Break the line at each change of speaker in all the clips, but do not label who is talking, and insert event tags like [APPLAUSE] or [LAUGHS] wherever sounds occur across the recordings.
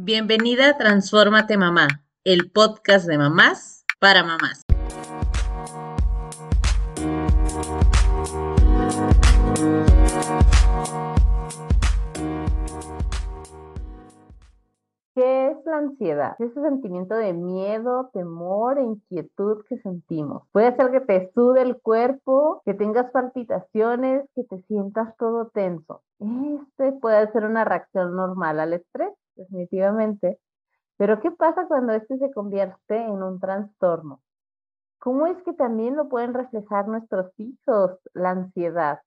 Bienvenida a Transfórmate Mamá, el podcast de mamás para mamás. ¿Qué es la ansiedad? Es ese sentimiento de miedo, temor e inquietud que sentimos. Puede ser que te sude el cuerpo, que tengas palpitaciones, que te sientas todo tenso. Este puede ser una reacción normal al estrés definitivamente. Pero ¿qué pasa cuando este se convierte en un trastorno? ¿Cómo es que también lo pueden reflejar nuestros hijos, la ansiedad?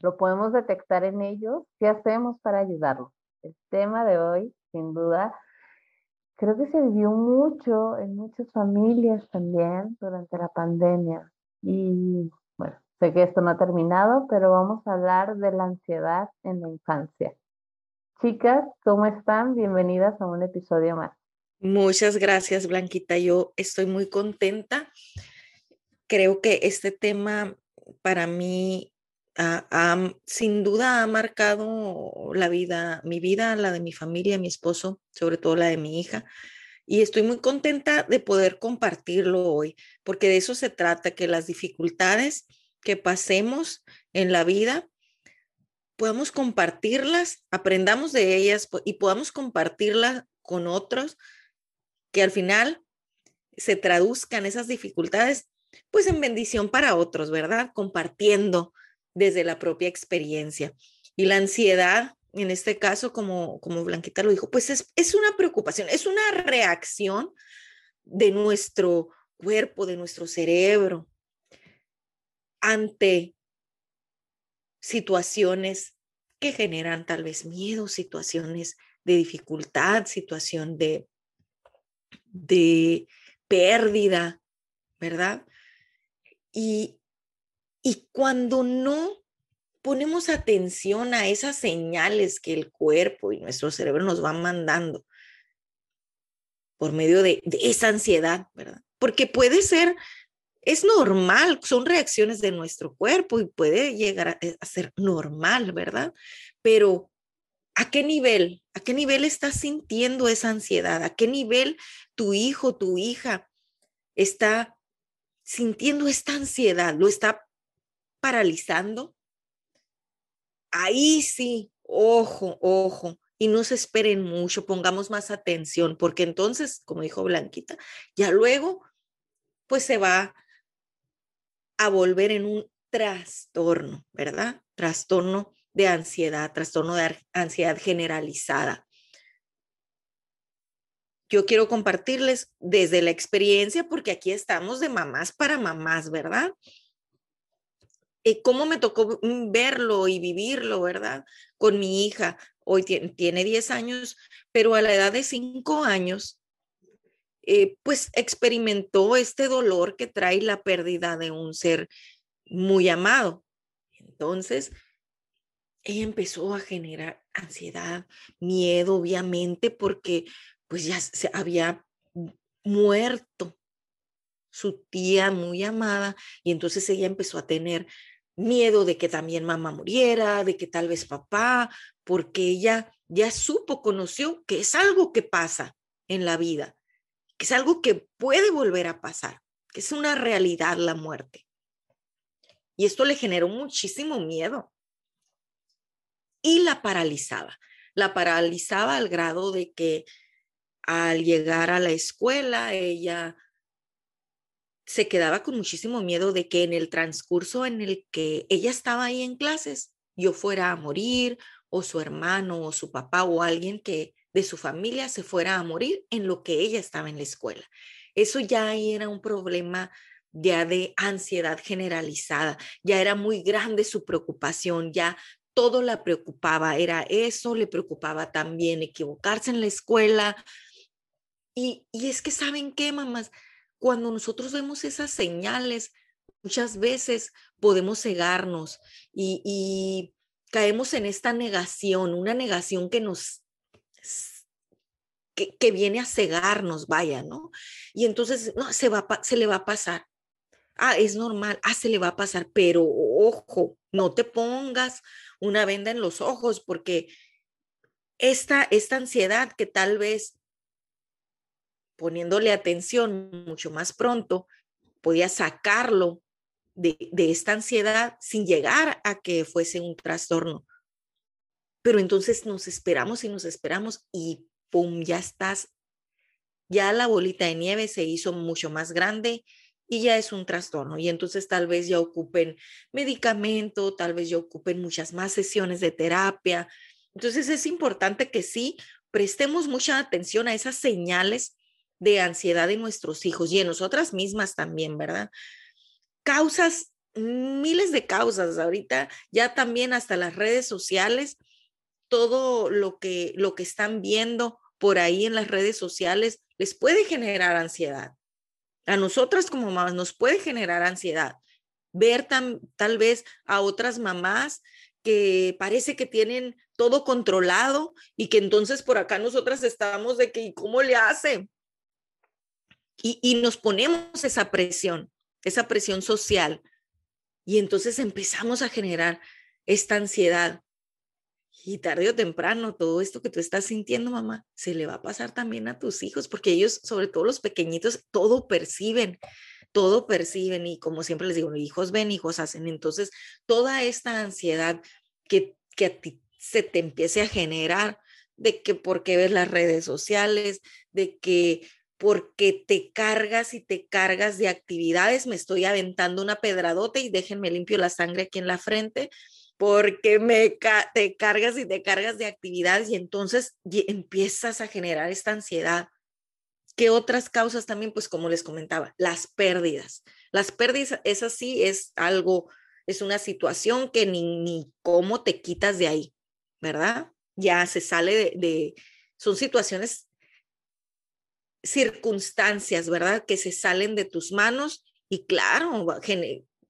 ¿Lo podemos detectar en ellos? ¿Qué hacemos para ayudarlos? El tema de hoy, sin duda, creo que se vivió mucho en muchas familias también durante la pandemia. Y bueno, sé que esto no ha terminado, pero vamos a hablar de la ansiedad en la infancia. Chicas, ¿cómo están? Bienvenidas a un episodio más.
Muchas gracias, Blanquita. Yo estoy muy contenta. Creo que este tema para mí sin duda ha marcado la vida, mi vida, la de mi familia, mi esposo, sobre todo la de mi hija. Y estoy muy contenta de poder compartirlo hoy, porque de eso se trata, que las dificultades que pasemos en la vida podamos compartirlas, aprendamos de ellas y podamos compartirlas con otros, que al final se traduzcan esas dificultades, pues en bendición para otros, ¿verdad? Compartiendo desde la propia experiencia. Y la ansiedad, en este caso, como, como Blanquita lo dijo, pues es, es una preocupación, es una reacción de nuestro cuerpo, de nuestro cerebro, ante situaciones que generan tal vez miedo, situaciones de dificultad, situación de, de pérdida, ¿verdad? Y, y cuando no ponemos atención a esas señales que el cuerpo y nuestro cerebro nos van mandando por medio de, de esa ansiedad, ¿verdad? Porque puede ser es normal, son reacciones de nuestro cuerpo y puede llegar eh, a, ser normal, ¿verdad? Pero ¿a qué nivel? ¿A qué nivel estás sintiendo esa ansiedad? ¿A qué nivel tu hijo, tu hija está sintiendo esta ansiedad? ¿Lo está paralizando? Ahí sí, ojo, ojo, y no se esperen mucho, pongamos más atención, porque entonces, como dijo Blanquita, ya luego, pues se va a volver en un trastorno, ¿verdad? Trastorno de ansiedad, trastorno de ansiedad generalizada. Yo quiero compartirles desde la experiencia, porque aquí estamos de mamás para mamás, ¿verdad? Y cómo me tocó mm, verlo y vivirlo, ¿verdad? Con mi hija. Hoy tiene 10 años, pero a la edad de 5 años eh, pues experimentó este dolor que trae la pérdida de un ser muy amado. Entonces, ella empezó a generar ansiedad, miedo, obviamente, porque pues ya se había muerto su tía muy amada y entonces ella empezó a tener miedo de que también mamá muriera, de que tal vez papá, porque ella ya supo, conoció que es algo que pasa en la vida que es algo que puede volver a pasar, que es una realidad la muerte. Y esto le generó muchísimo miedo. Y la paralizaba. La paralizaba al grado de que al llegar a la escuela, ella se quedaba con muchísimo miedo de que en el transcurso en el que ella estaba ahí en clases, yo fuera a morir o su hermano o su papá o alguien que de su familia se fuera a morir en lo que ella estaba en la escuela. Eso ya era un problema ya de ansiedad generalizada, ya era muy grande su preocupación, ya todo la preocupaba, era eso, le preocupaba también equivocarse en la escuela. Y, es que, ¿saben qué, mamás? Cuando nosotros vemos esas señales, muchas veces podemos cegarnos y, y caemos en esta negación, una negación que nos que, viene a cegarnos, vaya, ¿no? Y entonces, no, se, va, se le va a pasar. Ah, es normal, ah, se le va a pasar, pero ojo, no te pongas una venda en los ojos porque esta, esta ansiedad que tal vez poniéndole atención mucho más pronto, podía sacarlo de, de, esta ansiedad sin llegar a que fuese un trastorno. Pero entonces nos esperamos y nos esperamos y ¡pum! Ya estás, ya la bolita de nieve se hizo mucho más grande y ya es un trastorno. Y entonces tal vez ya ocupen medicamento, tal vez ya ocupen muchas más sesiones de terapia. Entonces es importante que sí prestemos mucha atención a esas señales de ansiedad de nuestros hijos y en nosotras mismas también, ¿verdad? Causas, miles de causas ahorita, ya también hasta las redes sociales, todo lo que, lo que están viendo por ahí en las redes sociales les puede generar ansiedad. A nosotras como mamás nos puede generar ansiedad. Ver tan, tal vez a otras mamás que parece que tienen todo controlado y que entonces por acá nosotras estamos de que, ¿cómo le hace? Y, nos ponemos esa presión, esa presión social. Y entonces empezamos a generar esta ansiedad. Y tarde o temprano, todo esto que tú estás sintiendo, mamá, se le va a pasar también a tus hijos, porque ellos, sobre todo los pequeñitos, todo perciben, todo perciben. Y como siempre les digo, hijos ven, hijos hacen. Entonces, toda esta ansiedad que, que a ti se te empiece a generar, de que porque ves las redes sociales, de que porque te cargas y te cargas de actividades. Me estoy aventando una pedradota y déjenme limpio la sangre aquí en la frente, porque me te cargas y te cargas de actividades y entonces empiezas a generar esta ansiedad. ¿Qué otras causas también? Pues como les comentaba, las pérdidas. Las pérdidas, esa sí es algo, es una situación que ni, ni cómo te quitas de ahí, ¿verdad? Ya se sale de, de son situaciones circunstancias, ¿verdad? Que se salen de tus manos y claro,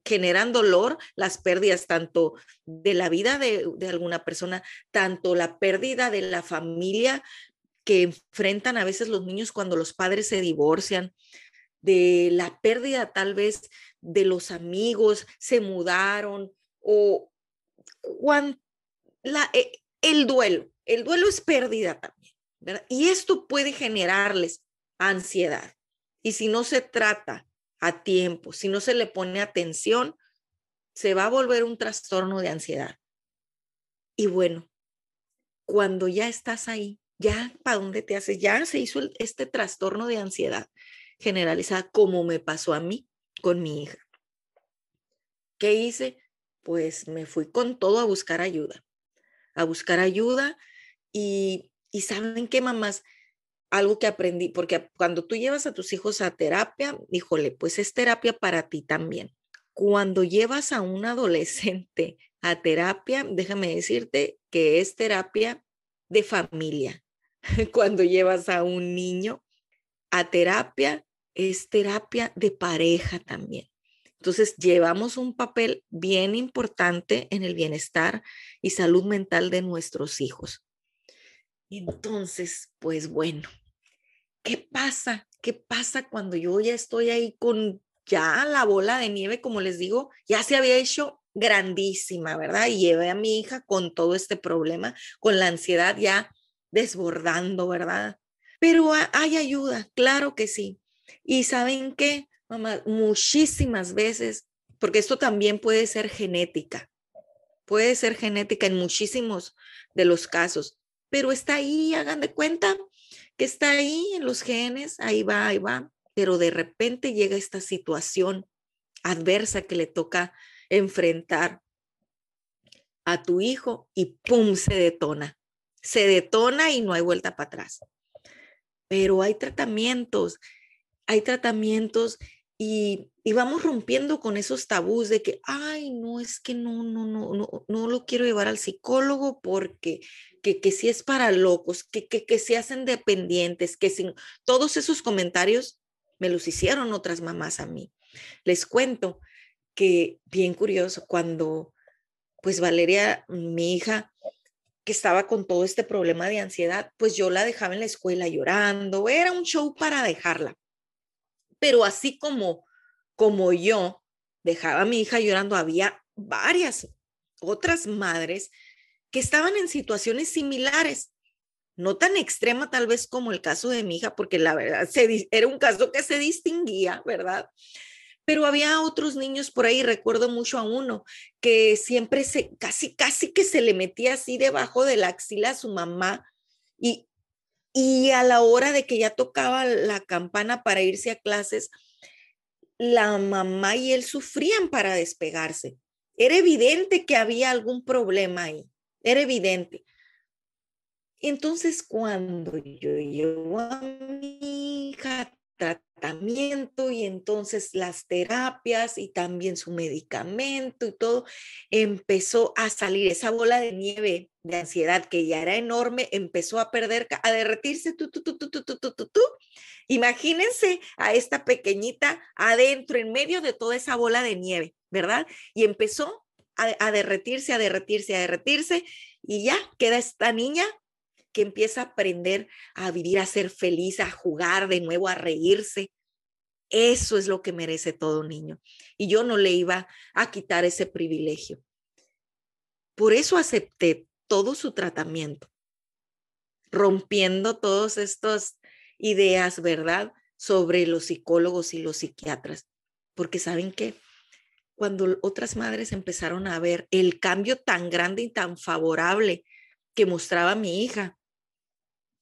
generan dolor las pérdidas tanto de la vida de, de, alguna persona, tanto la pérdida de la familia que enfrentan a veces los niños cuando los padres se divorcian, de la pérdida tal vez de los amigos, se mudaron o la, eh, el duelo. El duelo es pérdida también. ¿verdad? Y esto puede generarles ansiedad. Y si no se trata a tiempo, si no se le pone atención, se va a volver un trastorno de ansiedad. Y bueno, cuando ya estás ahí, ya para dónde te haces, ya se hizo este trastorno de ansiedad generalizada, como me pasó a mí con mi hija. ¿Qué hice? Pues me fui con todo a buscar ayuda, a buscar ayuda y, y saben qué, mamás, algo que aprendí, porque cuando tú llevas a tus hijos a terapia, híjole, pues es terapia para ti también. Cuando llevas a un adolescente a terapia, déjame decirte que es terapia de familia. [LAUGHS] Cuando llevas a un niño a terapia, es terapia de pareja también. Entonces, llevamos un papel bien importante en el bienestar y salud mental de nuestros hijos. Entonces, pues bueno, ¿qué pasa? ¿Qué pasa cuando yo ya estoy ahí con ya la bola de nieve, como les digo, ya se había hecho grandísima, ¿verdad? Y llevé a mi hija con todo este problema, con la ansiedad ya desbordando, ¿verdad? Pero hay ayuda, claro que sí. Y saben qué, mamá, muchísimas veces, porque esto también puede ser genética, puede ser genética en muchísimos de los casos pero está ahí, hagan de cuenta que está ahí en los genes, ahí va, ahí va, pero de repente llega esta situación adversa que le toca enfrentar a tu hijo y ¡pum! se detona. Se detona y no hay vuelta para atrás. Pero hay tratamientos, hay tratamientos y, vamos rompiendo con esos tabús de que, ay, no, es que no, no, no, no, no lo quiero llevar al psicólogo porque que, que si es para locos, que, que, que se hacen dependientes, que sin todos esos comentarios me los hicieron otras mamás a mí. Les cuento que, bien curioso, cuando pues Valeria, mi hija, que estaba con todo este problema de ansiedad, pues yo la dejaba en la escuela llorando, era un show para dejarla. Pero así como, como yo dejaba a mi hija llorando, había varias otras madres que estaban en situaciones similares no tan extrema tal vez como el caso de mi hija, porque la verdad era un caso que se distinguía, ¿verdad? Pero había otros niños por ahí, recuerdo mucho a uno, que siempre se, casi, casi que se le metía así debajo de la axila a su mamá y, y a la hora de que ya tocaba la campana para irse a clases, la mamá y él sufrían para despegarse. Era evidente que había algún problema ahí, era evidente. Entonces, cuando yo llevo a mi hija tratamiento y entonces las terapias y también su medicamento y todo, empezó a salir esa bola de nieve de ansiedad que ya era enorme, empezó a perder, a derretirse, tú. Imagínense a esta pequeñita adentro, en medio de toda esa bola de nieve, ¿verdad? Y empezó a derretirse, a derretirse, a derretirse, y ya queda esta niña que empieza a aprender a vivir, a ser feliz, a jugar de nuevo, a reírse. Eso es lo que merece todo niño. Y yo no le iba a quitar ese privilegio. Por eso acepté todo su tratamiento, rompiendo todas estas ideas, ¿verdad?, sobre los psicólogos y los psiquiatras. Porque saben que cuando otras madres empezaron a ver el cambio tan grande y tan favorable que mostraba mi hija,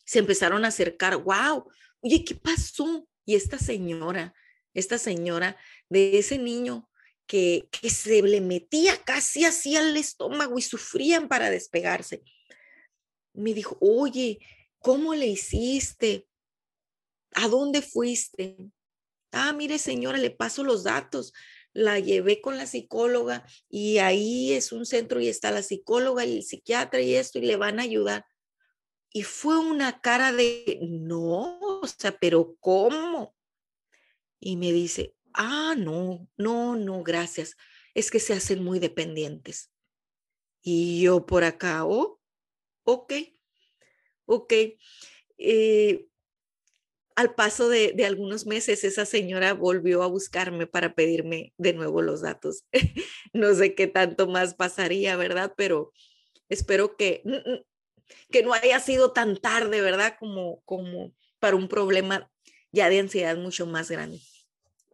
se empezaron a acercar, wow, oye, ¿qué pasó? Y esta señora, esta señora de ese niño que, que se le metía casi así al estómago y sufrían para despegarse, me dijo, oye, ¿cómo le hiciste? ¿A dónde fuiste? Ah, mire señora, le paso los datos. La llevé con la psicóloga y ahí es un centro y está la psicóloga y el psiquiatra y esto y le van a ayudar. Y fue una cara de, no, o sea, pero ¿cómo? Y me dice, ah, no, no, no, gracias. Es que se hacen muy dependientes. Y yo por acá, oh, ok, ok. Eh, al paso de, de, algunos meses, esa señora volvió a buscarme para pedirme de nuevo los datos. [LAUGHS] no sé qué tanto más pasaría, ¿verdad? Pero espero que que no haya sido tan tarde, ¿verdad? Como, como para un problema ya de ansiedad mucho más grande.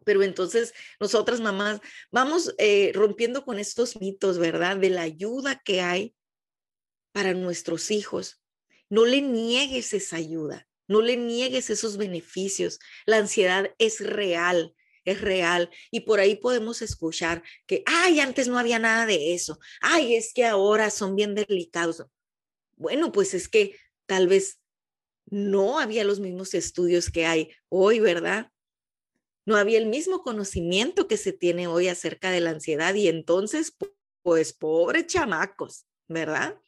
Pero entonces nosotras mamás vamos eh, rompiendo con estos mitos, ¿verdad? De la ayuda que hay para nuestros hijos. No le niegues esa ayuda, no le niegues esos beneficios. La ansiedad es real, es real. Y por ahí podemos escuchar que, ay, antes no había nada de eso. Ay, es que ahora son bien delicados. Bueno, pues es que tal vez no había los mismos estudios que hay hoy, ¿verdad? No había el mismo conocimiento que se tiene hoy acerca de la ansiedad y entonces, pues pobres chamacos, ¿verdad?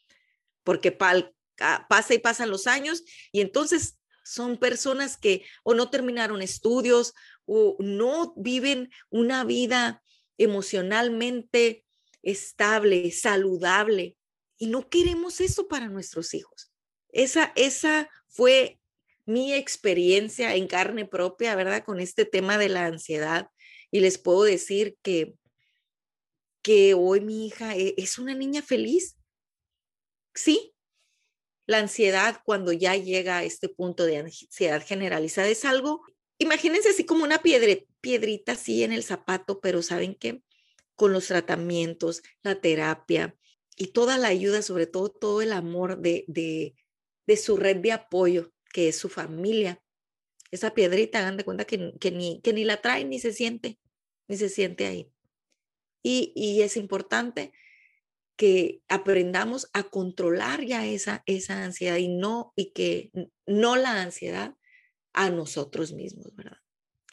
Porque pasa y pasan los años y entonces son personas que o no terminaron estudios o no viven una vida emocionalmente estable, saludable, y no queremos eso para nuestros hijos. Esa, esa fue mi experiencia en carne propia, ¿verdad? Con este tema de la ansiedad. Y les puedo decir que, que hoy mi hija e, es una niña feliz. Sí, la ansiedad cuando ya llega a este punto de ansiedad generalizada es algo, imagínense así como una piedrita así en el zapato, pero ¿saben qué? Con los tratamientos, la terapia, y toda la ayuda, sobre todo todo el amor de, de, de su red de apoyo, que es su familia. Esa piedrita, hagan de cuenta que, que, ni, que ni la trae ni se siente, ni se siente ahí. Y, y es importante que aprendamos a controlar ya esa, esa ansiedad y no, y que no la ansiedad a nosotros mismos, ¿verdad?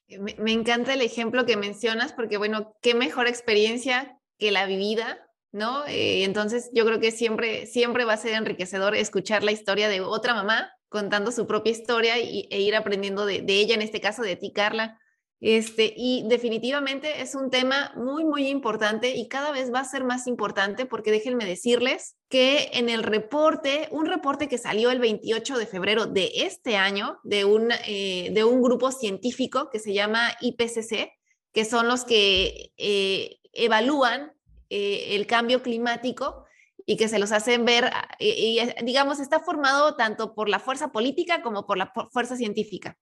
Me, me encanta el ejemplo que mencionas porque, bueno, qué mejor experiencia que la vivida ¿no? Eh, entonces yo creo que siempre, siempre va a ser enriquecedor escuchar la historia de otra mamá contando su propia historia y, e ir aprendiendo de, ella, en este caso de ti, Carla. Este, y definitivamente es un tema muy, muy importante y cada vez va a ser más importante porque déjenme decirles que en el reporte, un reporte que salió el 28 de febrero de este año de un, eh, de un grupo científico que se llama IPCC, que son los que eh, evalúan eh, el cambio climático y que se los hacen ver, ah, y, digamos, está formado tanto por la fuerza política como por la fuerza científica.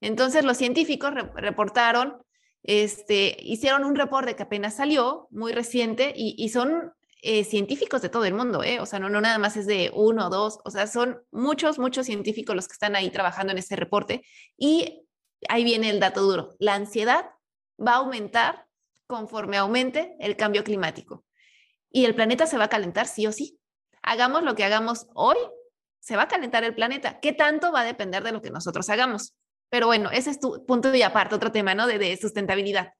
Entonces, los científicos reportaron, este, hicieron un reporte que apenas salió, muy reciente, y, son eh, científicos de todo el mundo, ¿eh? o sea, no, no nada más es de uno o dos, o sea, son muchos, muchos científicos los que están ahí trabajando en ese reporte. Y ahí viene el dato duro, la ansiedad va a aumentar conforme aumente el cambio climático. Y el planeta se va a calentar sí o sí. Hagamos lo que hagamos hoy, se va a calentar el planeta. ¿Qué tanto va a depender de lo que nosotros hagamos? Pero bueno, ese es tu punto y aparte, otro tema, ¿no? De, sustentabilidad.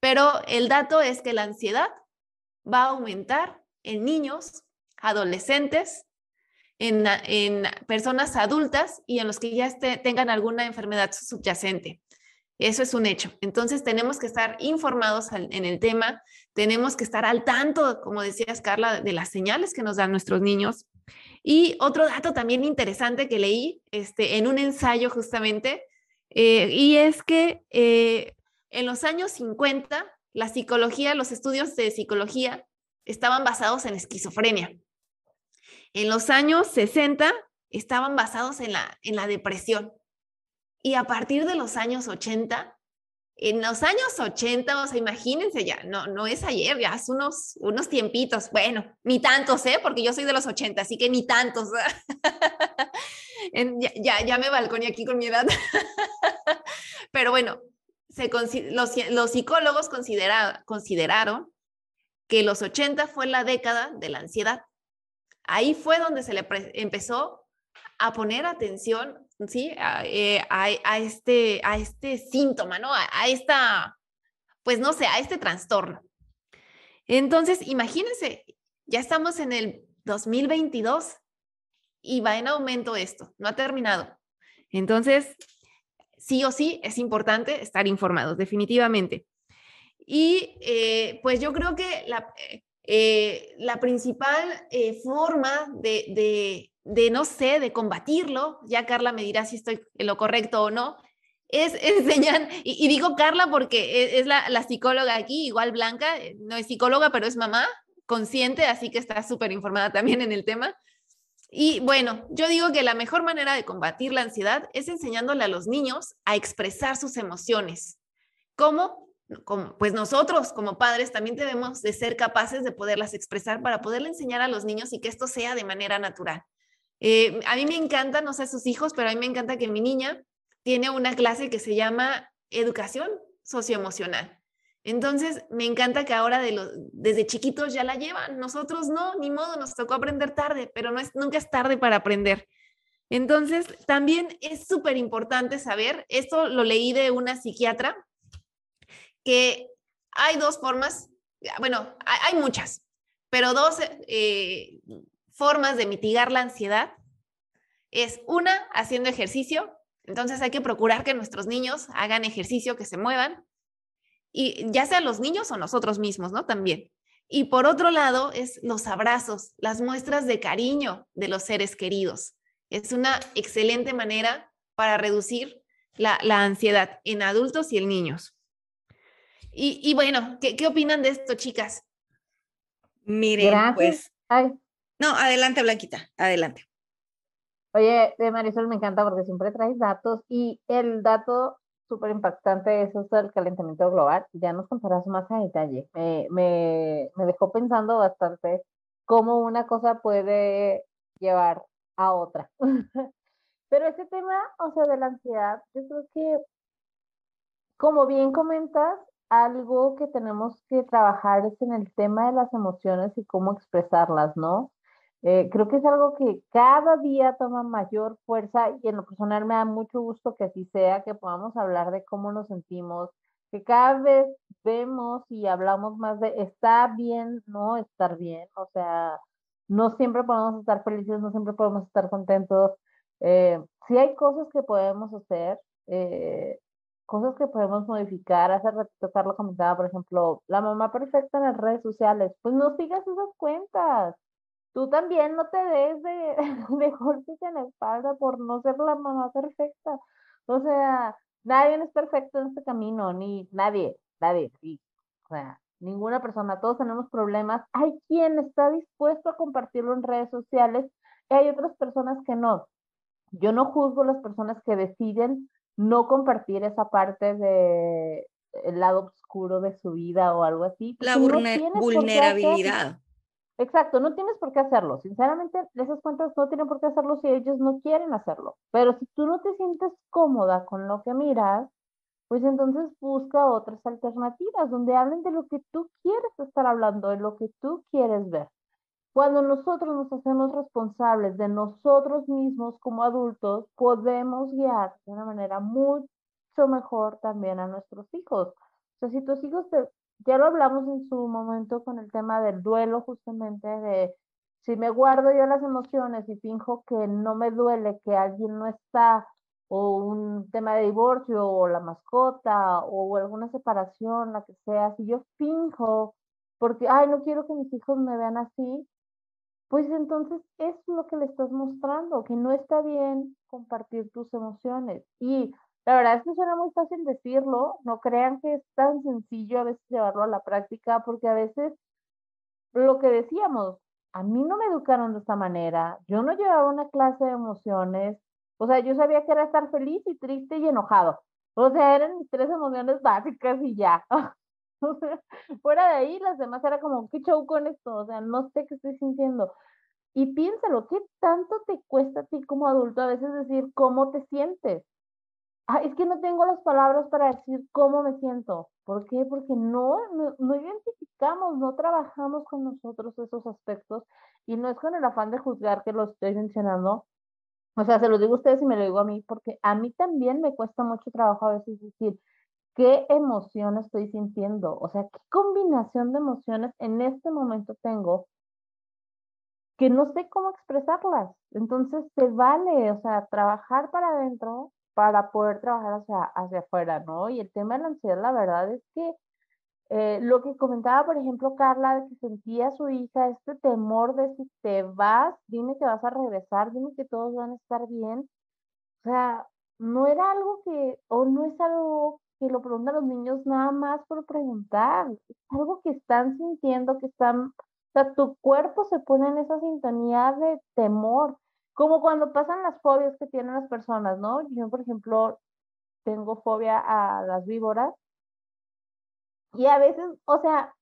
Pero el dato es que la ansiedad va a aumentar en niños, adolescentes, en, en personas adultas y en los que ya tengan alguna enfermedad subyacente. Eso es un hecho. Entonces tenemos que estar informados en el tema, tenemos que estar al tanto, como decías Carla, de las señales que nos dan nuestros niños. Y otro dato también interesante que leí este, en un ensayo justamente, eh, y es que eh, en los años 50 la psicología, los estudios de psicología estaban basados en esquizofrenia. En los años 60 estaban basados en la, en la depresión. Y a partir de los años 80, en los años 80, o sea, imagínense ya, no, no es ayer, ya hace unos, unos tiempitos, bueno, ni tantos, ¿eh? Porque yo soy de los 80, así que ni tantos. [LAUGHS] ya, ya, me balconé aquí con mi edad. [LAUGHS] Pero bueno, los, psicólogos consideraron que los 80 fue la década de la ansiedad. Ahí fue donde se le empezó a poner atención ¿sí? Eh, a, este, a este síntoma, ¿no? A, esta, pues no sé, a este trastorno. Entonces, imagínense, ya estamos en el 2022 y va en aumento esto, no ha terminado. Entonces, sí o sí es importante estar informados, definitivamente. Y eh, pues yo creo que la, eh, la principal forma de, de, no sé, de combatirlo, ya Carla me dirá si estoy en lo correcto o no, es [LAUGHS] enseñar, y, digo Carla porque e, es, la, psicóloga aquí, igual Blanca, eh, no es psicóloga, pero es mamá, consciente, así que está súper informada también en el tema. Y bueno, yo digo que la mejor manera de combatir la ansiedad es enseñándole a los niños a expresar sus emociones. ¿Cómo? Como, pues nosotros como padres también debemos de ser capaces de poderlas expresar para poderle enseñar a los niños y que esto sea de manera natural. Eh, a mí me encanta, no sé sus hijos, pero a mí me encanta que mi niña tiene una clase que se llama educación socioemocional. Entonces, me encanta que ahora de desde chiquitos ya la llevan. Nosotros no, ni modo, nos tocó aprender tarde, pero no es, nunca es tarde para aprender. Entonces, también es súper importante saber, esto lo leí de una psiquiatra, que hay dos formas, bueno, hay, muchas, pero dos eh, formas de mitigar la ansiedad es una, haciendo ejercicio. Entonces hay que procurar que nuestros niños hagan ejercicio, que se muevan, y ya sea los niños o nosotros mismos, ¿no? También. Y por otro lado es los abrazos, las muestras de cariño de los seres queridos. Es una excelente manera para reducir la, ansiedad en adultos y en niños. Y, bueno, ¿qué, ¿qué, opinan de esto, chicas?
Miren, pues no, adelante, Blanquita, adelante.
Oye, de Marisol me encanta porque siempre traes datos y el dato súper impactante es eso del calentamiento global. Ya nos contarás más a detalle. Me, me, me dejó pensando bastante cómo una cosa puede llevar a otra. [LAUGHS] Pero ese tema, o sea, de la ansiedad, yo creo que, como bien comentas, algo que tenemos que trabajar es en el tema de las emociones y cómo expresarlas, ¿no? Eh, creo que es algo que cada día toma mayor fuerza y en lo personal me da mucho gusto que así sea, que podamos hablar de cómo nos sentimos, que cada vez vemos y hablamos más de está bien, no estar bien, o sea, no siempre podemos estar felices, no siempre podemos estar contentos. Eh, sí hay cosas que podemos hacer, eh, cosas que podemos modificar. Hace ratito Carlos comentaba, por ejemplo, la mamá perfecta en las redes sociales. Pues no sigas esas cuentas tú también no te des de, [LAUGHS] de golpes en la espalda por no ser la mamá perfecta. O sea, nadie es perfecto en este camino, ni nadie, nadie, sí. O sea, ninguna persona, todos tenemos problemas. Hay quien está dispuesto a compartirlo en redes sociales y hay otras personas que no. Yo no juzgo las personas que deciden no compartir esa parte de el lado oscuro de su vida o algo así.
La vulnerabilidad.
Exacto, no tienes por qué hacerlo. Sinceramente, esas cuentas no tienen por qué hacerlo si ellos no quieren hacerlo. Pero si tú no te sientes cómoda con lo que miras, pues entonces busca otras alternativas donde hablen de lo que tú quieres estar hablando, de lo que tú quieres ver. Cuando nosotros nos hacemos responsables de nosotros mismos como adultos, podemos guiar de una manera mucho mejor también a nuestros hijos. O sea, si tus hijos te, ya lo hablamos en su momento con el tema del duelo, justamente de si me guardo yo las emociones y finjo que no me duele que alguien no está, o un tema de divorcio, o la mascota, o alguna separación, la que sea, si yo finjo, porque, ay, no quiero que mis hijos me vean así, pues entonces es lo que le estás mostrando, que no está bien compartir tus emociones. Y la verdad es que suena muy fácil decirlo, no crean que es tan sencillo a veces llevarlo a la práctica, porque a veces lo que decíamos, a mí no me educaron de esta manera, yo no llevaba una clase de emociones, o sea, yo sabía que era estar feliz y triste y enojado, o sea, eran mis tres emociones básicas y ya. [LAUGHS] [LAUGHS] fuera de ahí, las demás era como, ¿qué show con esto? O sea, no sé qué estoy sintiendo. Y piénsalo, ¿qué tanto te cuesta a ti como adulto a veces decir cómo te sientes? Ah, es que no tengo las palabras para decir cómo me siento. ¿Por qué? Porque no, no, identificamos, no trabajamos con nosotros esos aspectos y no es con el afán de juzgar que lo estoy mencionando. O sea, se lo digo a ustedes y me lo digo a mí, porque a mí también me cuesta mucho trabajo a veces decir qué emoción estoy sintiendo. O sea, qué combinación de emociones en este momento tengo que no sé cómo expresarlas. Entonces, se vale, o sea, trabajar para adentro para poder trabajar hacia, hacia afuera, ¿no? Y el tema de la ansiedad, la verdad es que eh, lo que comentaba, por ejemplo, Carla, de que sentía su hija, este temor de si te vas, dime que vas a regresar, dime que todos van a estar bien. O sea, no era algo que, o no es algo que lo preguntan los niños nada más por preguntar, es algo que están sintiendo, que están, o sea, tu cuerpo se pone en esa sintonía de temor. Como cuando pasan las fobias que tienen las personas, ¿no? Yo, por ejemplo, tengo fobia a las víboras. Y a veces, o sea,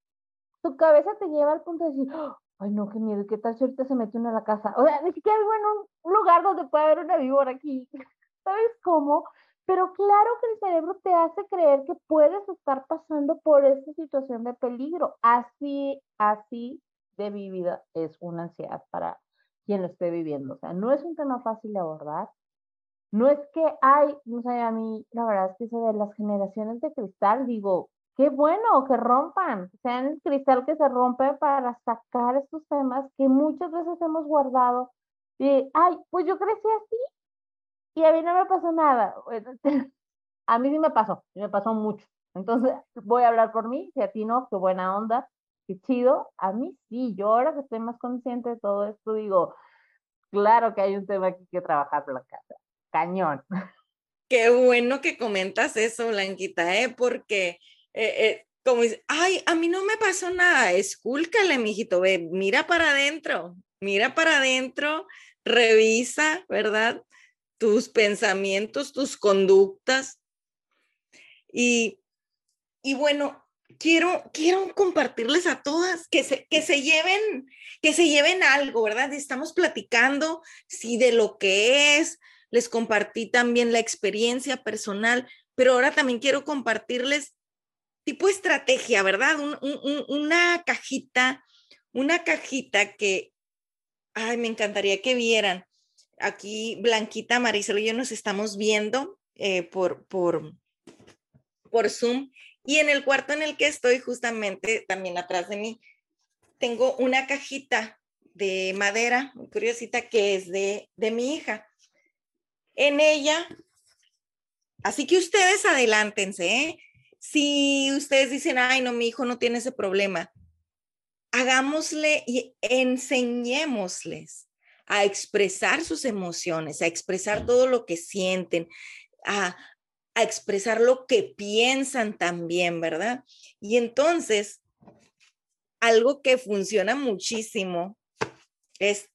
tu cabeza te lleva al punto de decir, ay, no, qué miedo, ¿qué tal si ahorita se mete una a la casa? O sea, ni siquiera vivo en un lugar donde pueda haber una víbora aquí. [LAUGHS] ¿Sabes cómo? Pero claro que el cerebro te hace creer que puedes estar pasando por esa situación de peligro. Así, así de vivida es una ansiedad para quien lo esté viviendo. O sea, no es un tema fácil de abordar. No es que hay, no sé, a mí la verdad es que eso de las generaciones de cristal, digo, qué bueno que rompan, sean el cristal que se rompe para sacar estos temas que muchas veces hemos guardado. Y, ay, pues yo crecí así y a mí no me pasó nada. [LAUGHS] a mí sí me pasó, me pasó mucho. Entonces, voy a hablar por mí, si a ti no, qué buena onda qué chido. A mí sí, yo ahora que estoy más consciente de todo esto, digo, claro que hay un tema aquí que trabajar casa. Cañón.
Qué bueno que comentas eso, Blanquita, ¿eh? porque eh, eh, como dice, ay, a mí no me pasó nada, escúlcale, mijito, ve, mira para adentro, mira para adentro, revisa, ¿verdad? Tus pensamientos, tus conductas. Y, y bueno, quiero, quiero compartirles a todas que se, que se lleven, que se lleven algo, ¿verdad? Estamos platicando, sí, de lo que es, les compartí también la experiencia personal, pero ahora también quiero compartirles tipo estrategia, ¿verdad? una cajita, una cajita que, ay, me encantaría que vieran. Aquí Blanquita, Marisol y yo nos estamos viendo eh, por, por, por Zoom y en el cuarto en el que estoy, justamente también atrás de mí, tengo una cajita de madera, muy curiosita, que es de, de mi hija. En ella, así que ustedes adelántense, ¿eh? Si ustedes dicen, ay, no, mi hijo no tiene ese problema, hagámosle y enseñémosles a expresar sus emociones, a expresar todo lo que sienten, a, a expresar lo que piensan también, ¿verdad? Y entonces, algo que funciona muchísimo es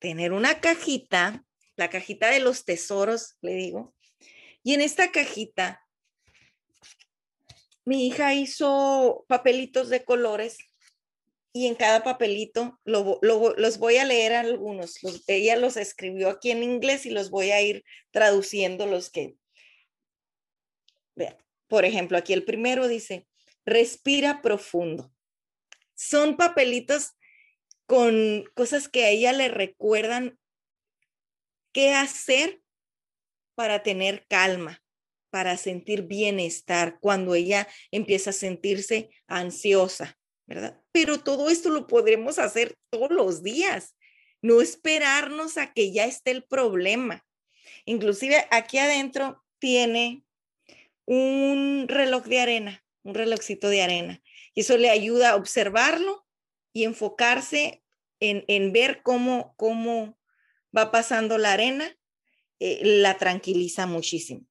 tener una cajita, la cajita de los tesoros, le digo, y en esta cajita mi hija hizo papelitos de colores y en cada papelito los voy a leer algunos. ella los escribió aquí en inglés y los voy a ir traduciendo los que... Vean, por ejemplo, aquí el primero dice, respira profundo. Son papelitos con cosas que a ella le recuerdan qué hacer para tener calma, para sentir bienestar cuando ella empieza a sentirse ansiosa, Pero todo esto lo podremos hacer todos los días, no esperarnos a que ya esté el problema. Inclusive aquí adentro tiene un reloj de arena, un relojcito de arena. Y eso le ayuda a observarlo y enfocarse en, ver cómo, cómo va pasando la arena, eh, la tranquiliza muchísimo.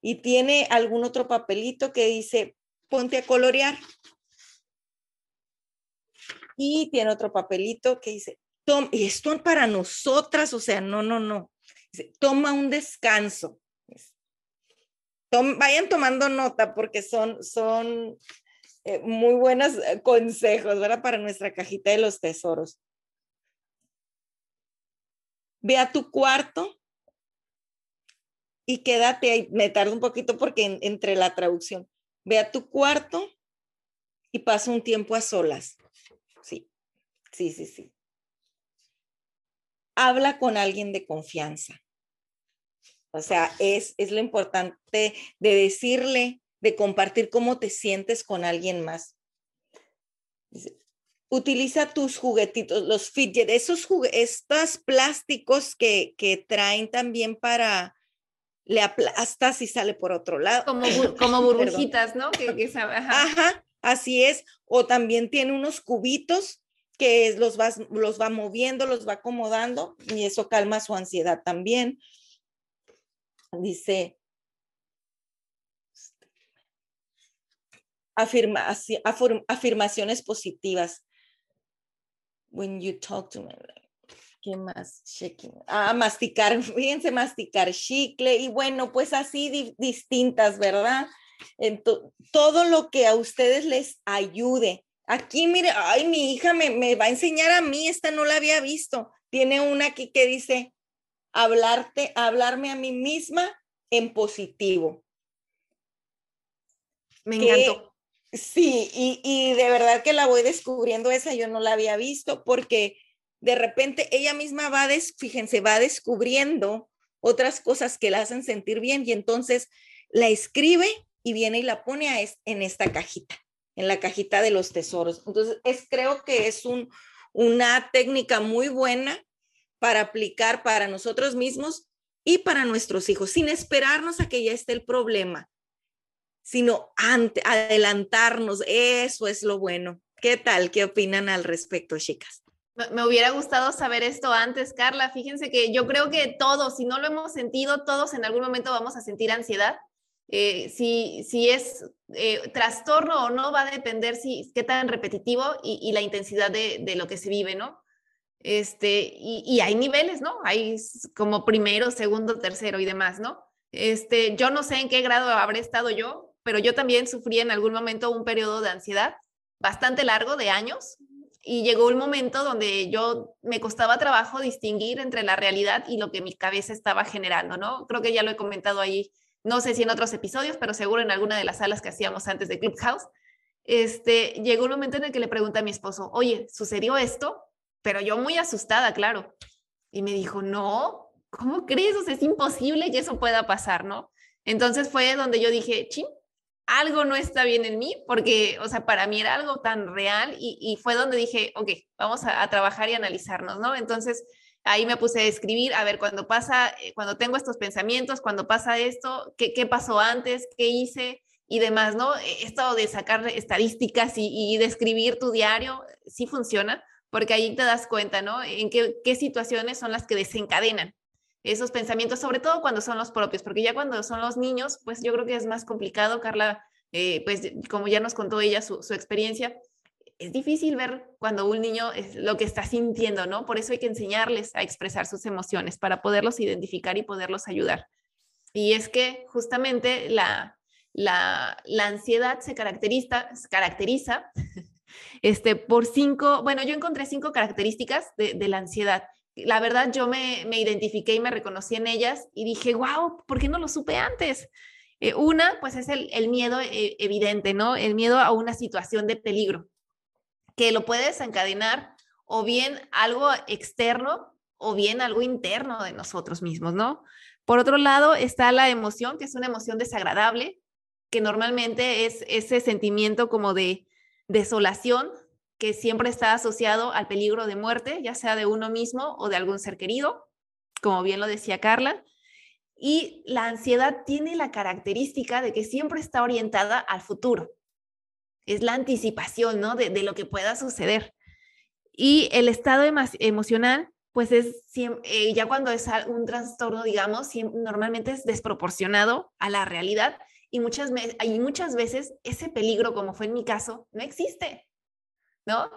Y tiene algún otro papelito que dice, ponte a colorear. Y tiene otro papelito que dice, Tom, y esto para nosotras, o sea, no, no, no. toma un descanso. vayan tomando nota porque son, son eh, muy buenos eh, consejos. Para nuestra cajita de los tesoros. Ve a tu cuarto y quédate ahí. Me tardo un poquito porque entre la traducción. Ve a tu cuarto y pasa un tiempo a solas. Sí, sí, sí. Habla con alguien de confianza. O sea, es, es lo importante de decirle de compartir cómo te sientes con alguien más. Utiliza tus juguetitos, los fidget, esos estos plásticos que, que traen también para, le aplastas y sale por otro lado.
Como, [LAUGHS] como burbujitas, ¿no? Que,
ajá. así es. O también tiene unos cubitos que los, vas, los va moviendo, los va acomodando y eso calma su ansiedad también. Dice, afirma, afirmaciones positivas. When you talk to me. ¿Qué más? Shaking. Ah, masticar, fíjense, masticar chicle y bueno, pues así distintas, ¿verdad? todo lo que a ustedes les ayude. Aquí, mire, ay, mi hija me, me va a enseñar a mí, esta no la había visto. Tiene una aquí que dice, hablarte, hablarme a mí misma en positivo.
Me encantó.
Sí, y, de verdad que la voy descubriendo esa, yo no la había visto porque de repente ella misma va, des, fíjense, va descubriendo otras cosas que la hacen sentir bien y entonces la escribe y viene y la pone a en esta cajita, en la cajita de los tesoros. Entonces, es, creo que es un, una técnica muy buena para aplicar para nosotros mismos y para nuestros hijos, sin esperarnos a que ya esté el problema sino ante, adelantarnos. Eso es lo bueno. ¿Qué tal? ¿Qué opinan al respecto, chicas?
Me hubiera gustado saber esto antes, Carla. Fíjense que yo creo que todos, si no lo hemos sentido, todos en algún momento vamos a sentir ansiedad. Eh, si, es eh, trastorno o no, va a depender si qué tan repetitivo y, la intensidad de, lo que se vive, ¿no? Este, y, y, hay niveles, ¿no? Hay como primero, segundo, tercero y demás, ¿no? Este, yo no sé en qué grado habré estado yo, pero yo también sufrí en algún momento un periodo de ansiedad bastante largo de años y llegó un momento donde yo me costaba trabajo distinguir entre la realidad y lo que mi cabeza estaba generando, ¿no? Creo que ya lo he comentado ahí, no sé si en otros episodios, pero seguro en alguna de las salas que hacíamos antes de Clubhouse. Este, llegó un momento en el que le pregunté a mi esposo, oye, ¿sucedió esto? Pero yo muy asustada, claro. Y me dijo, no, ¿cómo crees? O es imposible que eso pueda pasar, ¿no? Entonces fue donde yo dije, ching, algo no está bien en mí, porque, o sea, para mí era algo tan real y, fue donde dije, ok, vamos a, trabajar y analizarnos, ¿no? Entonces, ahí me puse a escribir, a ver, cuando pasa, eh, cuando tengo estos pensamientos, cuando pasa esto, ¿qué, pasó antes? ¿Qué hice? Y demás, ¿no? E, esto de sacar estadísticas y, de escribir tu diario, sí funciona, porque ahí te das cuenta, ¿no? En qué, qué situaciones son las que desencadenan esos pensamientos, sobre todo cuando son los propios, porque ya cuando son los niños, pues yo creo que es más complicado. Carla, eh, pues como ya nos contó ella su, experiencia, es difícil ver cuando un niño es lo que está sintiendo, ¿no? Por eso hay que enseñarles a expresar sus emociones para poderlos identificar y poderlos ayudar. Y es que justamente la, la, ansiedad se caracteriza, [LAUGHS] este, por cinco, bueno, yo encontré cinco características de, la ansiedad. La verdad, yo me, me, identifiqué y me reconocí en ellas y dije, wow, ¿por qué no lo supe antes? Eh, una, pues es el, el miedo eh, evidente, ¿no? El miedo a una situación de peligro, que lo puede desencadenar o bien algo externo o bien algo interno de nosotros mismos, ¿no? Por otro lado está la emoción, que es una emoción desagradable, que normalmente es ese sentimiento como de desolación que siempre está asociado al peligro de muerte, ya sea de uno mismo o de algún ser querido, como bien lo decía Carla. Y la ansiedad tiene la característica de que siempre está orientada al futuro. Es la anticipación, ¿no? De, lo que pueda suceder. Y el estado emocional, pues es eh, ya cuando es un trastorno, digamos, normalmente es desproporcionado a la realidad y muchas, y muchas veces ese peligro, como fue en mi caso, no existe, ¿no?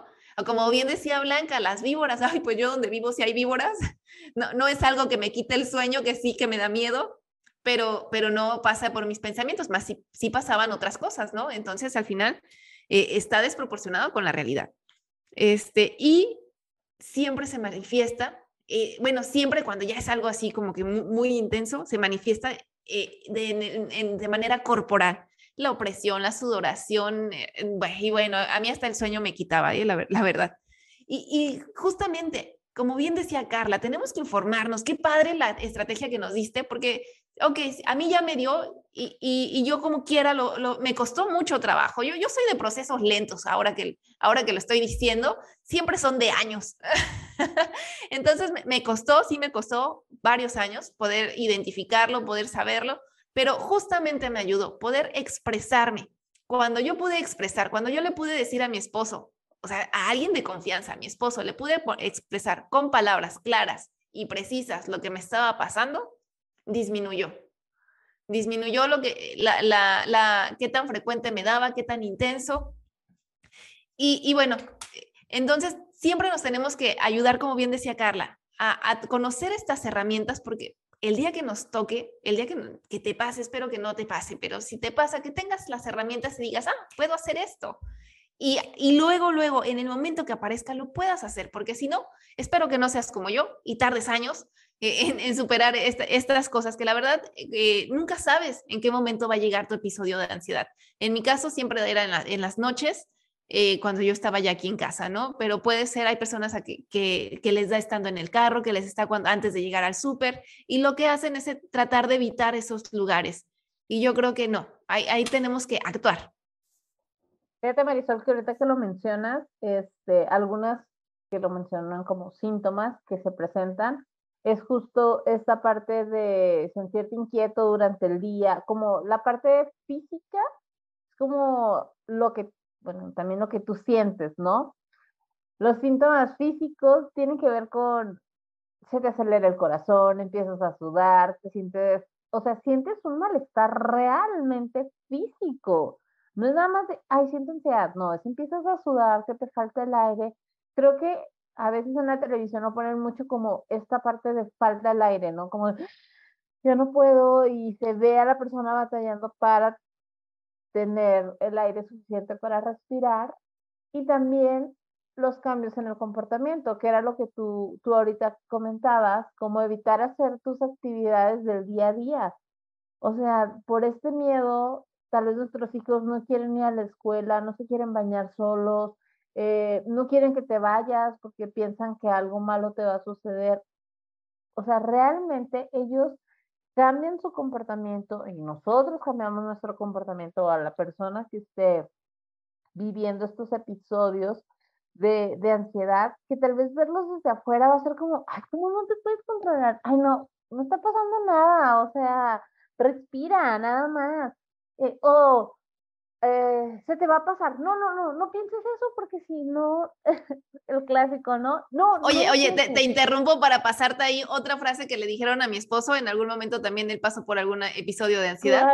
como bien decía Blanca, las víboras, [LAUGHS] ay, pues yo donde vivo si hay víboras, [LAUGHS] no, no es algo que me quite el sueño, que sí que me da miedo, pero, pero no pasa por mis pensamientos, más si, pasaban otras cosas, ¿no? Entonces al final eh, está desproporcionado con la realidad. Este, y siempre se manifiesta, eh, bueno, siempre cuando ya es algo así como que muy, intenso, se manifiesta eh, de, manera corporal la opresión, la sudoración, eh, y bueno, a mí hasta el sueño me quitaba, la, verdad. Y, justamente, como bien decía Carla, tenemos que informarnos, qué padre la estrategia que nos diste, porque, ok, a mí ya me dio y, yo como quiera, lo, me costó mucho trabajo. Yo, yo soy de procesos lentos, ahora que, ahora que lo estoy diciendo, siempre son de años. [LAUGHS] Entonces me costó, sí me costó varios años poder identificarlo, poder saberlo, pero justamente me ayudó poder expresarme. Cuando yo pude expresar, cuando yo le pude decir a mi esposo, o sea, a alguien de confianza, a mi esposo, le pude expresar con palabras claras y precisas lo que me estaba pasando, disminuyó. Disminuyó lo que, la, la, la, qué tan frecuente me daba, qué tan intenso. Y, y bueno, entonces siempre nos tenemos que ayudar, como bien decía Carla, a, conocer estas herramientas porque el día que nos toque, el día que, te pase, espero que no te pase, pero si te pasa, que tengas las herramientas y digas, ah, puedo hacer esto. Y, y, luego, luego, en el momento que aparezca, lo puedas hacer, porque si no, espero que no seas como yo y tardes años eh, en, superar estas cosas que la verdad eh, nunca sabes en qué momento va a llegar tu episodio de ansiedad. En mi caso siempre era en, las noches eh, cuando yo estaba ya aquí en casa, ¿no? Pero puede ser, hay personas que, que, les da estando en el carro, que les está cuando, antes de llegar al súper, y lo que hacen es tratar de evitar esos lugares. Y yo creo que no, ahí, ahí tenemos que actuar.
Fíjate, Marisol, que ahorita que lo mencionas, este, algunas que lo mencionan como síntomas que se presentan, es justo esta parte de sentirte inquieto durante el día, como la parte física, es como lo que bueno, también lo que tú sientes, ¿no? Los síntomas físicos tienen que ver con, se te acelera el corazón, empiezas a sudar, te sientes, o sea, sientes un malestar realmente físico. No es nada más de, ay, siento ansiedad, no, es empiezas a sudar, se te falta el aire. Creo que a veces en la televisión no ponen mucho como esta parte de falta el aire, ¿no? Como yo no puedo y se ve a la persona batallando para tener el aire suficiente para respirar y también los cambios en el comportamiento, que era lo que tú, tú ahorita comentabas, como evitar hacer tus actividades del día a día. O sea, por este miedo, tal vez nuestros hijos no quieren ir a la escuela, no se quieren bañar solos, eh, no quieren que te vayas porque piensan que algo malo te va a suceder. O sea, realmente ellos cambian su comportamiento y nosotros cambiamos nuestro comportamiento a la persona que esté viviendo estos episodios de, de, ansiedad, que tal vez verlos desde afuera va a ser como, ay, ¿cómo no te puedes controlar? Ay, no, no está pasando nada, o sea, respira, nada más. Eh, o eh, se te va a pasar. No, no, no, no pienses eso porque si no, [LAUGHS] el clásico, ¿no? No.
Oye,
no
oye, te, interrumpo para pasarte ahí otra frase que le dijeron a mi esposo en algún momento también él pasó por algún episodio de ansiedad.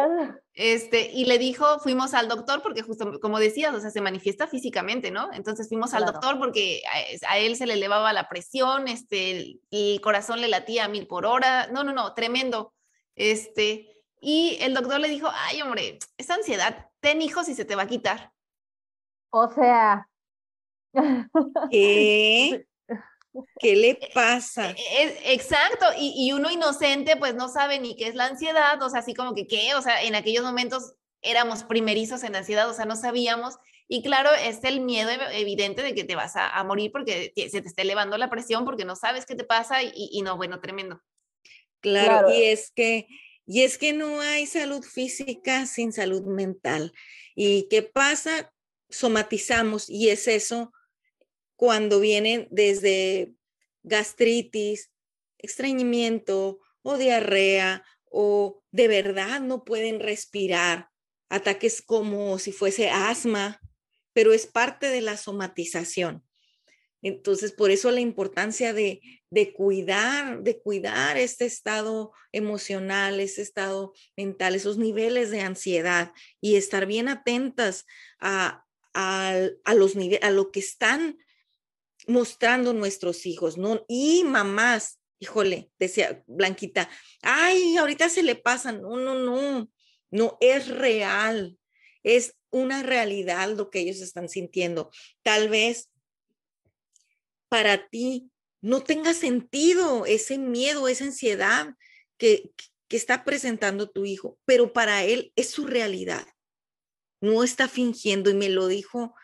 Este, y le dijo, fuimos al doctor porque justo como decías, o sea, se manifiesta físicamente, ¿no? Entonces fuimos al doctor porque a, él se le elevaba la presión, este, el, el corazón le latía a mil por hora. No, no, no, tremendo. Este, y el doctor le dijo, ay, hombre, esa ansiedad, ten hijos y se te va a quitar.
O sea.
¿Qué? [LAUGHS] ¿Qué le
e,
pasa?
E, exacto, y, y, uno inocente pues no sabe ni qué es la ansiedad, o sea, así como que qué, o sea, en aquellos momentos éramos primerizos en ansiedad, o sea, no sabíamos, y claro, es el miedo evidente de que te vas a, morir porque se te está elevando la presión, porque no sabes qué te pasa, y, y no, bueno, tremendo.
claro, y es que y es que no hay salud física sin salud mental. ¿Y qué pasa? Somatizamos y es eso cuando vienen desde gastritis, estreñimiento o diarrea o de verdad no pueden respirar, ataques como si fuese asma, pero es parte de la somatización. Entonces, por eso la importancia de, cuidar, de cuidar este estado emocional, este estado mental, esos niveles de ansiedad y estar bien atentas a, los a lo que están mostrando nuestros hijos, ¿no? Y mamás, híjole, decía Blanquita, ay, ahorita se le pasa, no, no, no, no, es real, es una realidad lo que ellos están sintiendo. Tal vez para ti no tenga sentido ese miedo, esa ansiedad que, que está presentando tu hijo, pero para él es su realidad. No está fingiendo y me lo dijo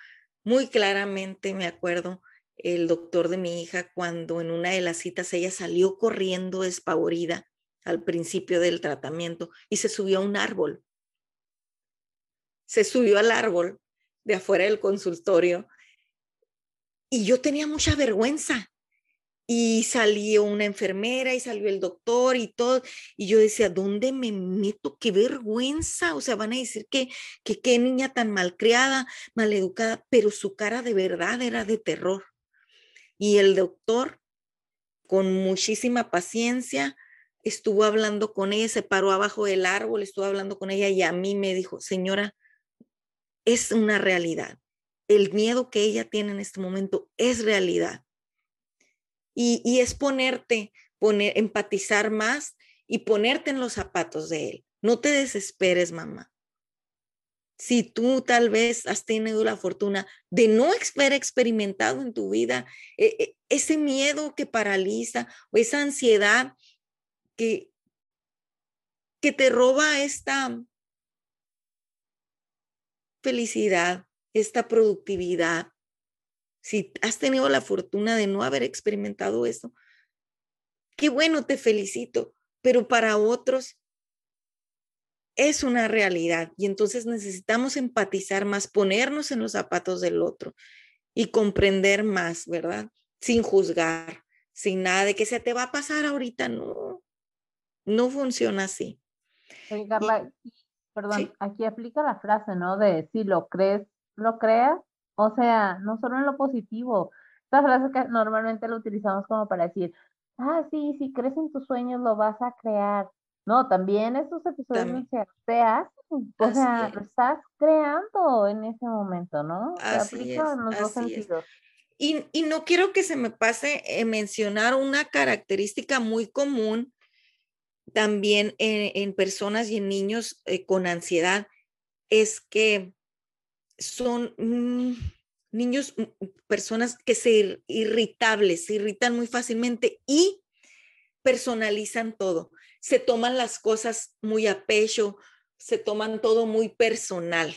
muy claramente, me acuerdo, el doctor de mi hija cuando en una de las citas ella salió corriendo despavorida al principio del tratamiento y se subió a un árbol. Se subió al árbol de afuera del consultorio y yo tenía mucha vergüenza. Y salió una enfermera y salió el doctor y todo. Y yo decía, ¿dónde me meto? Qué vergüenza. O sea, van a decir que, que qué niña tan malcriada, maleducada, pero su cara de verdad era de terror. Y el doctor, con muchísima paciencia, estuvo hablando con ella, se paró abajo del árbol, estuvo hablando con ella y a mí me dijo, señora, es una realidad el miedo que ella tiene en este momento es realidad. Y, es ponerte, poner, empatizar más y ponerte en los zapatos de él. No te desesperes, mamá. Si tú tal vez has tenido la fortuna de no haber experimentado en tu vida e, e, ese miedo que paraliza o esa ansiedad que, que te roba esta felicidad, esta productividad, si has tenido la fortuna de no haber experimentado eso, qué bueno, te felicito, pero para otros es una realidad y entonces necesitamos empatizar más, ponernos en los zapatos del otro y comprender más, ¿verdad? Sin juzgar, sin nada de que se te va a pasar ahorita, no, no funciona así.
Carla, perdón, aquí aplica la frase, ¿no? De si lo crees, lo creas, o sea, no solo en lo positivo. Esta frase que normalmente lo utilizamos como para decir, ah, sí, si crees en tus sueños lo vas a crear. No, también esos episodios no se o sea, lo estás creando en ese momento, ¿no?
Así es, en los dos sentidos. Y, y, no quiero que se me pase eh, mencionar una característica muy común también en, personas y en niños eh, con ansiedad, es que son mm, niños, mm, personas que se irritables, se irritan muy fácilmente y personalizan todo. Se toman las cosas muy a pecho, se toman todo muy personal.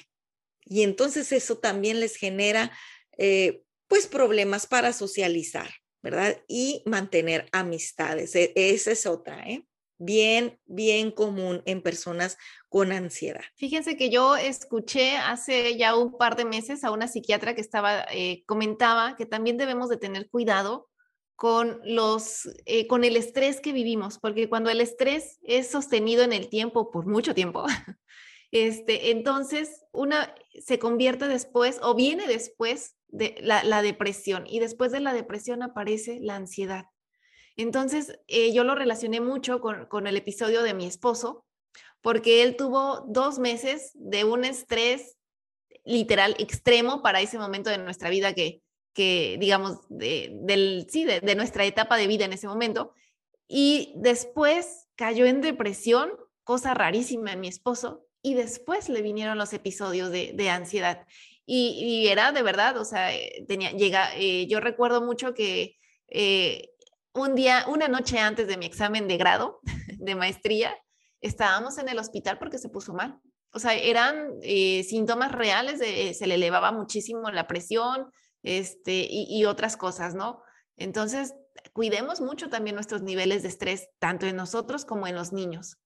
Y entonces eso también les genera eh, pues problemas para socializar, ¿verdad? Y mantener amistades. E, esa es otra, ¿eh? Bien, bien común en personas con ansiedad.
Fíjense que yo escuché hace ya un par de meses a una psiquiatra que estaba, eh, comentaba que también debemos de tener cuidado con los, eh, con el estrés que vivimos, porque cuando el estrés es sostenido en el tiempo, por mucho tiempo, [LAUGHS] Este, entonces, una se convierte después o viene después de la, depresión y después de la depresión aparece la ansiedad. Entonces, eh, yo lo relacioné mucho con, con el episodio de mi esposo, porque él tuvo dos meses de un estrés literal extremo para ese momento de nuestra vida que, que digamos, de, del, sí, de, nuestra etapa de vida en ese momento. Y después cayó en depresión, cosa rarísima en mi esposo, y después le vinieron los episodios de, de ansiedad. Y, era de verdad, o sea, eh, tenía, llega, eh, yo recuerdo mucho que eh, un día, una noche antes de mi examen de grado [LAUGHS] de maestría, estábamos en el hospital porque se puso mal. O sea, eran síntomas reales, se le elevaba muchísimo la presión este, y otras cosas, ¿no? Entonces, cuidemos mucho también nuestros niveles de estrés, tanto en nosotros como en los niños.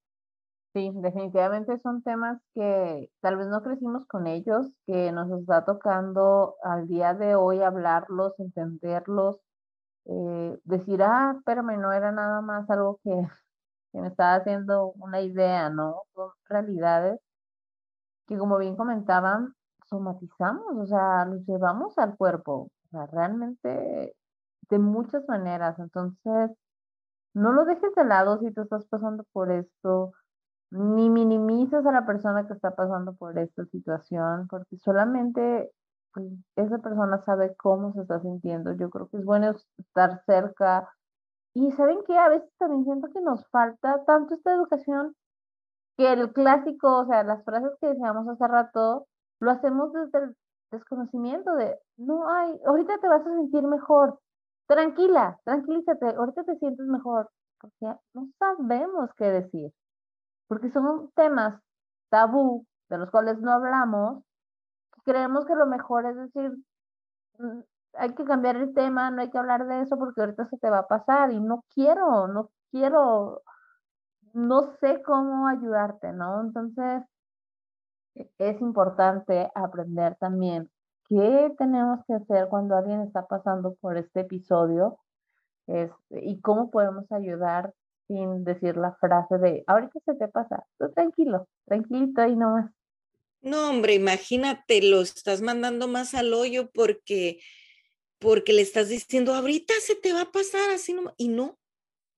Sí, definitivamente son temas que tal vez no crecimos con ellos, que nos está tocando al día de hoy hablarlos, entenderlos, eh, decir, ah, espérame, no era nada más algo que, [LAUGHS] que me estaba haciendo una idea, ¿no? Son realidades que como bien comentaban, somatizamos, o sea, los llevamos al cuerpo, o sea, realmente de muchas maneras. Entonces, no lo dejes de lado si tú estás pasando por esto ni minimices a la persona que está pasando por esta situación, porque solamente esa persona sabe cómo se está sintiendo. Yo creo que es bueno estar cerca. Y saben que a veces también siento que nos falta tanto esta educación que el clásico, o sea, las frases que decíamos hace rato, lo hacemos desde el desconocimiento de, no, hay, ahorita te vas a sentir mejor, tranquila, tranquilízate, ahorita te sientes mejor, porque no sabemos qué decir porque son temas tabú de los cuales no hablamos, creemos que lo mejor es decir, mm, hay que cambiar el tema, no hay que hablar de eso porque ahorita se te va a pasar y no quiero, no quiero, no sé cómo ayudarte, ¿no? Entonces, e, es importante aprender también qué tenemos que hacer cuando alguien está pasando por este episodio este, y cómo podemos ayudar sin decir la frase de, ahorita se te pasa, tú tranquilo, tranquilito ahí nomás.
No, hombre, imagínate, lo estás mandando más al hoyo porque, porque le estás diciendo, ahorita se te va a pasar así y no,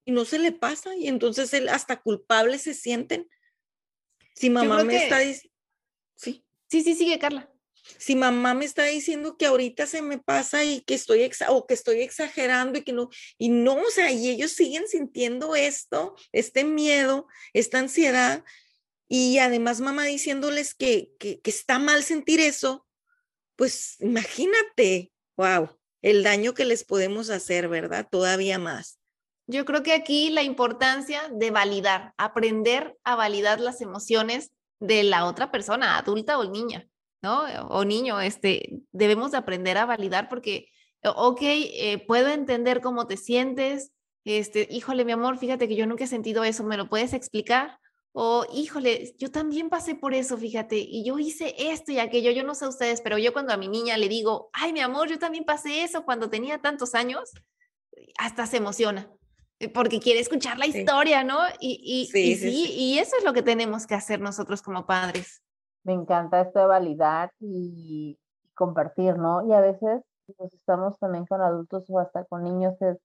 y no se le pasa, y entonces él hasta culpables se sienten. Si mamá me está diciendo,
sí. Sí, sí, sigue, Carla
si mamá me está diciendo que ahorita se me pasa y que estoy o que estoy exagerando y que no, y no, o sea, y ellos siguen sintiendo esto, este miedo, esta ansiedad, y además mamá diciéndoles que, que, está mal sentir eso, pues imagínate, wow, el daño que les podemos hacer, ¿verdad? Todavía más.
Yo creo que aquí la importancia de validar, aprender a validar las emociones de la otra persona, adulta o niña. ¿no? O niño, este, debemos de aprender a validar porque, ok, eh, puedo entender cómo te sientes, este, híjole, mi amor, fíjate que yo nunca he sentido eso, ¿me lo puedes explicar? O, híjole, yo también pasé por eso, fíjate, y yo hice esto y aquello, yo no sé ustedes, pero yo cuando a mi niña le digo, ay, mi amor, yo también pasé eso cuando tenía tantos años, hasta se emociona, eh, porque quiere escuchar la historia, ¿no? Y, y, sí, y eso es lo que tenemos que hacer nosotros como padres.
Me encanta esto de validar y, compartir, ¿no? Y a veces pues, estamos también con adultos o hasta con niños, es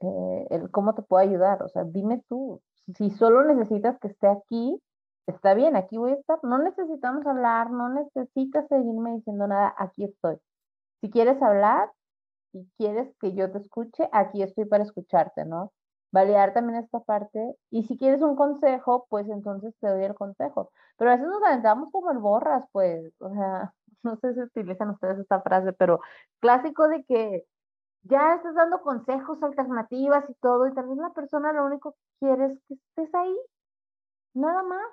eh, el cómo te puedo ayudar, o sea, dime tú, si solo necesitas que esté aquí, está bien, aquí voy a estar, no necesitamos hablar, no necesitas seguirme diciendo nada, aquí estoy. Si quieres hablar y quieres que yo te escuche, aquí estoy para escucharte, ¿no? validar también esta parte. Y si quieres un consejo, pues entonces te doy el consejo. Pero a veces nos aventamos como el borras, pues, o sea, [LAUGHS] no sé si utilizan ustedes esta frase, pero clásico de que ya estás dando consejos, alternativas y todo, y tal vez la persona lo único que quiere es que estés ahí, nada más,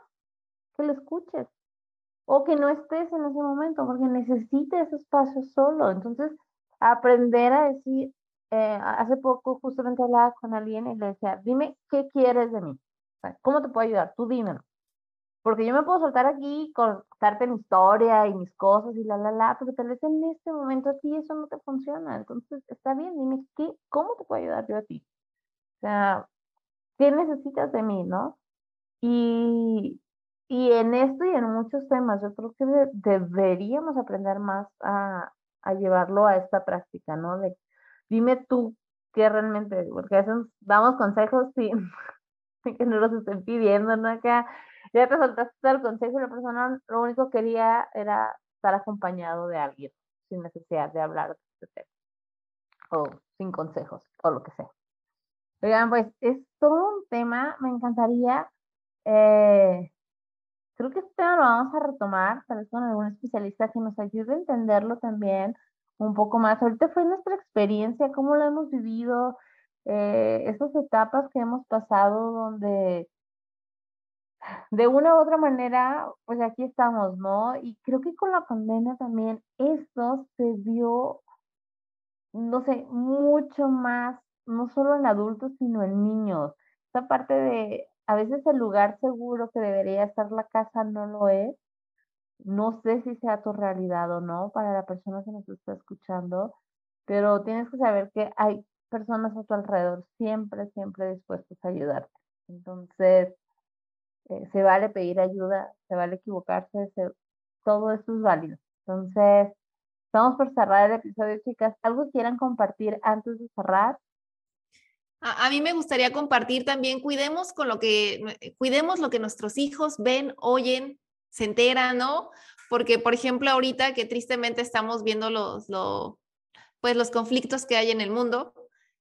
que lo escuches, o que no estés en ese momento, porque necesita ese espacio solo. Entonces, aprender a decir, eh, hace poco justamente hablaba con alguien y le decía, dime qué quieres de mí, ¿cómo te puedo ayudar? Tú dímelo. Porque yo me puedo soltar aquí, contarte mi historia y mis cosas y la, la, la, pero tal vez en este momento a ti eso no te funciona. Entonces, está bien, dime, ¿qué, ¿cómo te puedo ayudar yo a ti? O sea, ¿qué necesitas de mí, no? Y, y en esto y en muchos temas, yo creo que deberíamos aprender más a, a, llevarlo a esta práctica, ¿no? De, dime tú qué realmente, porque a veces damos consejos sin, [LAUGHS] que no los estén pidiendo, ¿no? Acá ya te soltaste el consejo y la persona lo único que quería era estar acompañado de alguien, sin necesidad de hablar de este tema, o sin consejos, o lo que sea. Oigan, pues es todo un tema, me encantaría, eh, creo que este tema lo vamos a retomar, tal vez con algún especialista que nos ayude a entenderlo también un poco más. Ahorita fue nuestra experiencia, cómo lo hemos vivido, eh, esas etapas que hemos pasado donde de una u otra manera, pues aquí estamos, ¿no? Y creo que con la pandemia también esto se vio, no sé, mucho más, no solo en adultos, sino en niños. Esta parte de, a veces el lugar seguro que debería estar la casa no lo es. No sé si sea tu realidad o no para la persona que nos está escuchando, pero tienes que saber que hay personas a tu alrededor siempre, siempre dispuestas a ayudarte. Entonces, eh, se vale pedir ayuda, se vale equivocarse, todo esto es válido. Entonces, estamos por cerrar el episodio, chicas. ¿Algo quieran compartir antes de cerrar?
A, mí me gustaría compartir también, cuidemos con lo que, cuidemos lo que nuestros hijos ven, oyen, se enteran, ¿no? Porque, por ejemplo, ahorita que tristemente estamos viendo los, pues, los conflictos que hay en el mundo,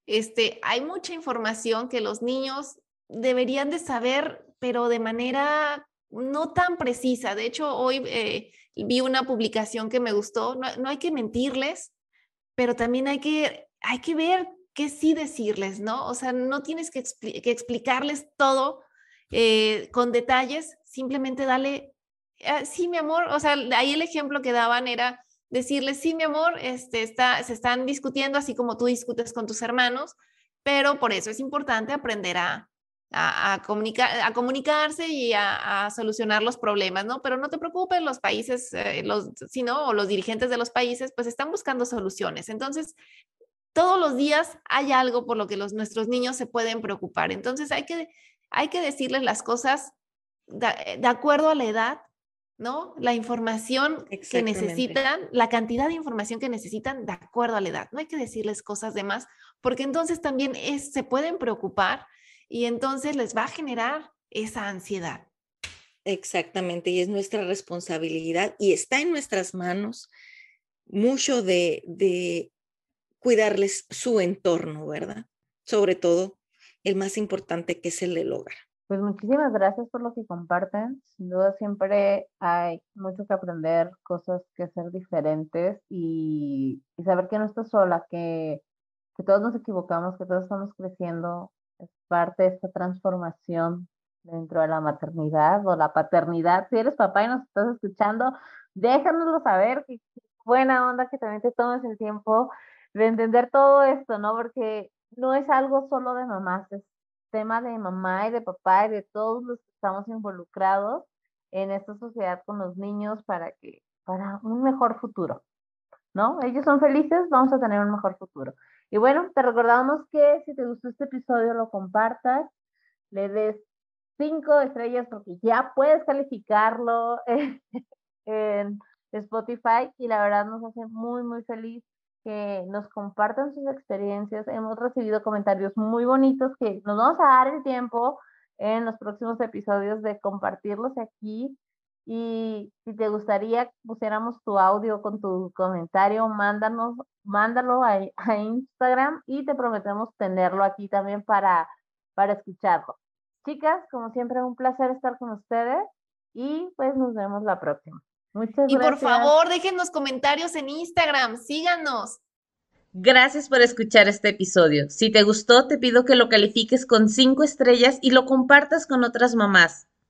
este, hay mucha información que los niños deberían de saber, pero de manera no tan precisa. De hecho, hoy eh, vi una publicación que me gustó. No, hay que mentirles, pero también hay que, hay que ver qué sí decirles, ¿no? O sea, no tienes que, explicarles todo eh, con detalles, simplemente dale, ah, sí, mi amor, o sea, ahí el ejemplo que daban era decirles, sí, mi amor, este, está, se están discutiendo así como tú discutes con tus hermanos, pero por eso es importante aprender a, a, comunicar, a comunicarse y a, solucionar los problemas, ¿no? Pero no te preocupes, los países, eh, los, sino, o los dirigentes de los países, pues están buscando soluciones. Entonces, todos los días hay algo por lo que los, nuestros niños se pueden preocupar. Entonces, hay que, hay que decirles las cosas de acuerdo a la edad ¿no? La información que necesitan, la cantidad de información que necesitan de acuerdo a la edad. No hay que decirles cosas de más, porque entonces también es, se pueden preocupar y entonces les va a generar esa ansiedad.
Exactamente, y es nuestra responsabilidad y está en nuestras manos mucho de, de cuidarles su entorno, ¿verdad? Sobre todo el más importante que es el del hogar.
Pues muchísimas gracias por lo que comparten. Sin duda siempre hay mucho que aprender, cosas que hacer diferentes y, saber que no estás sola, que, que todos nos equivocamos, que todos estamos creciendo. Es parte de esta transformación dentro de la maternidad o la paternidad. Si eres papá y nos estás escuchando, déjanoslo saber. Qué buena onda que también te tomes el tiempo de entender todo esto, ¿no? Porque no es algo solo de mamás, es tema de mamá y de papá y de todos los que estamos involucrados en esta sociedad con los niños para que para un mejor futuro, ¿no? Ellos son felices, vamos a tener un mejor futuro. Y bueno, te recordamos que si te gustó este episodio lo compartas, le des cinco estrellas porque ya puedes calificarlo [LAUGHS] en Spotify y la verdad nos hace muy, muy feliz que nos compartan sus experiencias. Hemos recibido comentarios muy bonitos que nos vamos a dar el tiempo en los próximos episodios de compartirlos aquí. Y si te gustaría que pusiéramos tu audio con tu comentario, mándanos, mándalo a, a Instagram y te prometemos tenerlo aquí también para, para escucharlo. Chicas, como siempre, un placer estar con ustedes y pues nos vemos la próxima. Muchas
y por favor, dejen los comentarios en Instagram, síganos.
Gracias por escuchar este episodio. Si te gustó, te pido que lo califiques con cinco estrellas y lo compartas con otras mamás.